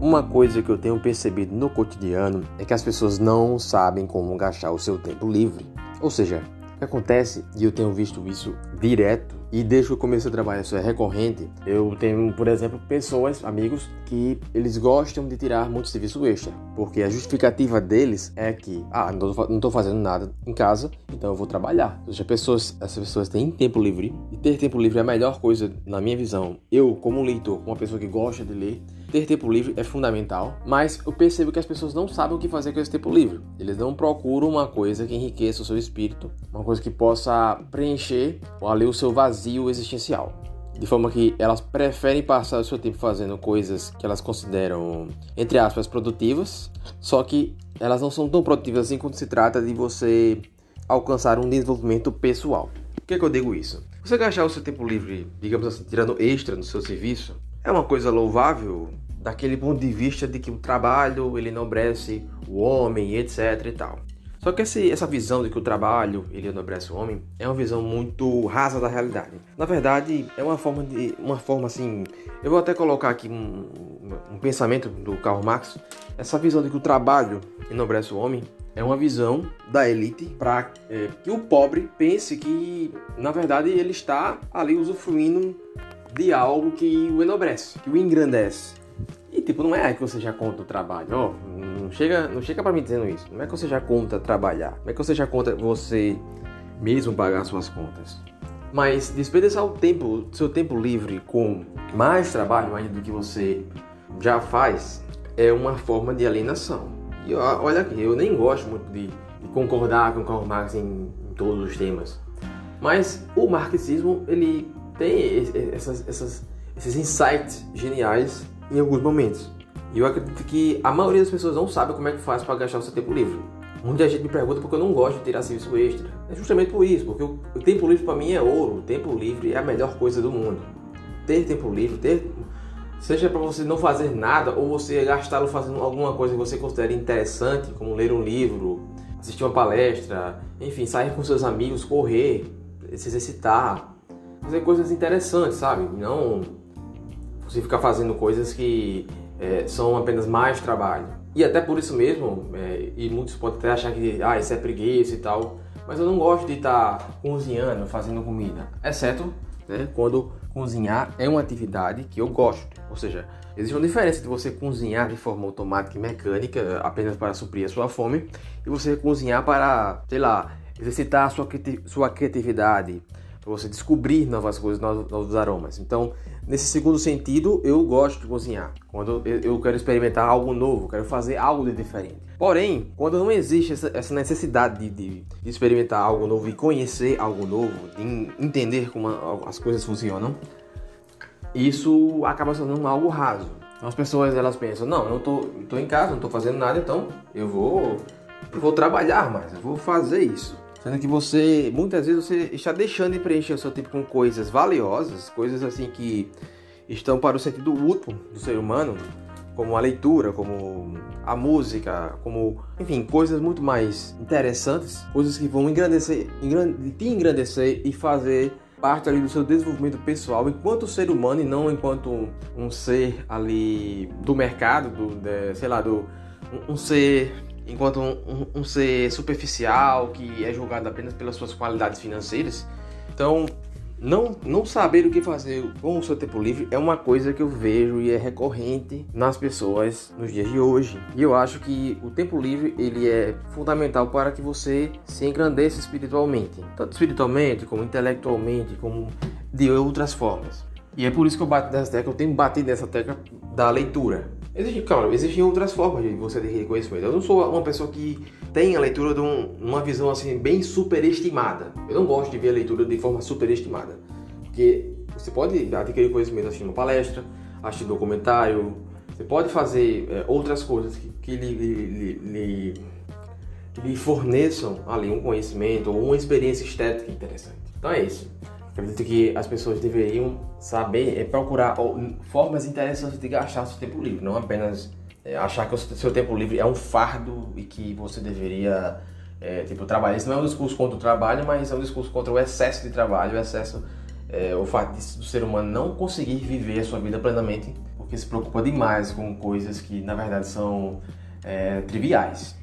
Uma coisa que eu tenho percebido no cotidiano é que as pessoas não sabem como gastar o seu tempo livre. Ou seja, o que acontece, e eu tenho visto isso direto, e desde que eu comecei a trabalhar isso é recorrente, eu tenho, por exemplo, pessoas, amigos, que eles gostam de tirar muito serviço extra. Porque a justificativa deles é que, ah, não estou fazendo nada em casa, então eu vou trabalhar. Ou seja, pessoas, essas pessoas têm tempo livre, e ter tempo livre é a melhor coisa, na minha visão. Eu, como leitor, uma pessoa que gosta de ler, ter tempo livre é fundamental, mas eu percebo que as pessoas não sabem o que fazer com esse tempo livre. Eles não procuram uma coisa que enriqueça o seu espírito, uma coisa que possa preencher ali o seu vazio existencial. De forma que elas preferem passar o seu tempo fazendo coisas que elas consideram, entre aspas, produtivas, só que elas não são tão produtivas assim quando se trata de você alcançar um desenvolvimento pessoal. Por que, que eu digo isso? Você gastar o seu tempo livre, digamos assim, tirando extra no seu serviço, é uma coisa louvável daquele ponto de vista de que o trabalho ele enobrece o homem, etc e tal. Só que esse, essa visão de que o trabalho ele enobrece o homem é uma visão muito rasa da realidade. Na verdade, é uma forma de uma forma assim. Eu vou até colocar aqui um, um pensamento do Karl Marx. Essa visão de que o trabalho enobrece o homem é uma visão da elite para é, que o pobre pense que, na verdade, ele está ali usufruindo de algo que o enobrece, que o engrandece. E tipo, não é aí que você já conta o trabalho. Oh, não chega, não chega para mim dizendo isso. Não é que você já conta trabalhar. Não é que você já conta você mesmo pagar suas contas. Mas desperdiçar o tempo, seu tempo livre com mais trabalho ainda do que você já faz é uma forma de alienação. E olha aqui, eu nem gosto muito de, de concordar com Karl Marx em, em todos os temas. Mas o marxismo, ele tem essas, essas, esses insights geniais em alguns momentos. E eu acredito que a maioria das pessoas não sabe como é que faz para gastar o seu tempo livre. Muita gente me pergunta porque eu não gosto de tirar serviço extra. É justamente por isso, porque o, tempo livre para mim é ouro. O tempo livre é a melhor coisa do mundo. Ter tempo livre, ter seja para você não fazer nada ou você gastá-lo fazendo alguma coisa que você considere interessante, como ler um livro, assistir uma palestra, enfim, sair com seus amigos, correr, se exercitar, fazer coisas interessantes, sabe? Não você ficar fazendo coisas que é, são apenas mais trabalho. E até por isso mesmo, é, e muitos podem até achar que ah, isso é preguiça e tal, mas eu não gosto de estar tá cozinhando, fazendo comida, exceto né, quando cozinhar é uma atividade que eu gosto. Ou seja, existe uma diferença de você cozinhar de forma automática e mecânica apenas para suprir a sua fome e você cozinhar para, sei lá, exercitar a sua, sua criatividade, para você descobrir novas coisas, novos aromas. Então, nesse segundo sentido, eu gosto de cozinhar. Quando eu quero experimentar algo novo, quero fazer algo de diferente. Porém, quando não existe essa necessidade de, de, experimentar algo novo e conhecer algo novo, de entender como as coisas funcionam, isso acaba sendo algo raso. Então, as pessoas elas pensam, não, eu tô, tô em casa, não tô fazendo nada, então eu vou, eu vou trabalhar mais, eu vou fazer isso. Sendo que você, muitas vezes, você está deixando de preencher o seu tempo com coisas valiosas, coisas assim que estão para o sentido útil do ser humano, como a leitura, como a música, como, enfim, coisas muito mais interessantes, coisas que vão engrandecer, te engrandecer e fazer parte ali do seu desenvolvimento pessoal enquanto ser humano e não enquanto um ser ali do mercado, do, de, sei lá, do um ser enquanto um, um, ser superficial que é julgado apenas pelas suas qualidades financeiras. Então, não, não saber o que fazer com o seu tempo livre é uma coisa que eu vejo e é recorrente nas pessoas nos dias de hoje. E eu acho que o tempo livre ele é fundamental para que você se engrandeça espiritualmente, tanto espiritualmente como intelectualmente, como de outras formas. E é por isso que eu bato nessa tecla, eu tenho batido nessa tecla da leitura. Existe, claro, existem outras formas de você adquirir conhecimento. Eu não sou uma pessoa que tem a leitura de um, uma visão assim bem superestimada. Eu não gosto de ver a leitura de forma superestimada. Porque você pode adquirir conhecimento assistindo uma palestra, assistindo documentário, você pode fazer é, outras coisas que, que lhe, lhe, lhe, lhe forneçam ali um conhecimento ou uma experiência estética interessante. Então é isso. Acredito que as pessoas deveriam saber é procurar formas interessantes de gastar seu tempo livre, não apenas é, achar que o seu tempo livre é um fardo e que você deveria é, tipo trabalhar. Isso não é um discurso contra o trabalho, mas é um discurso contra o excesso de trabalho, o excesso, é, o fato do ser humano não conseguir viver a sua vida plenamente porque se preocupa demais com coisas que na verdade são é, triviais.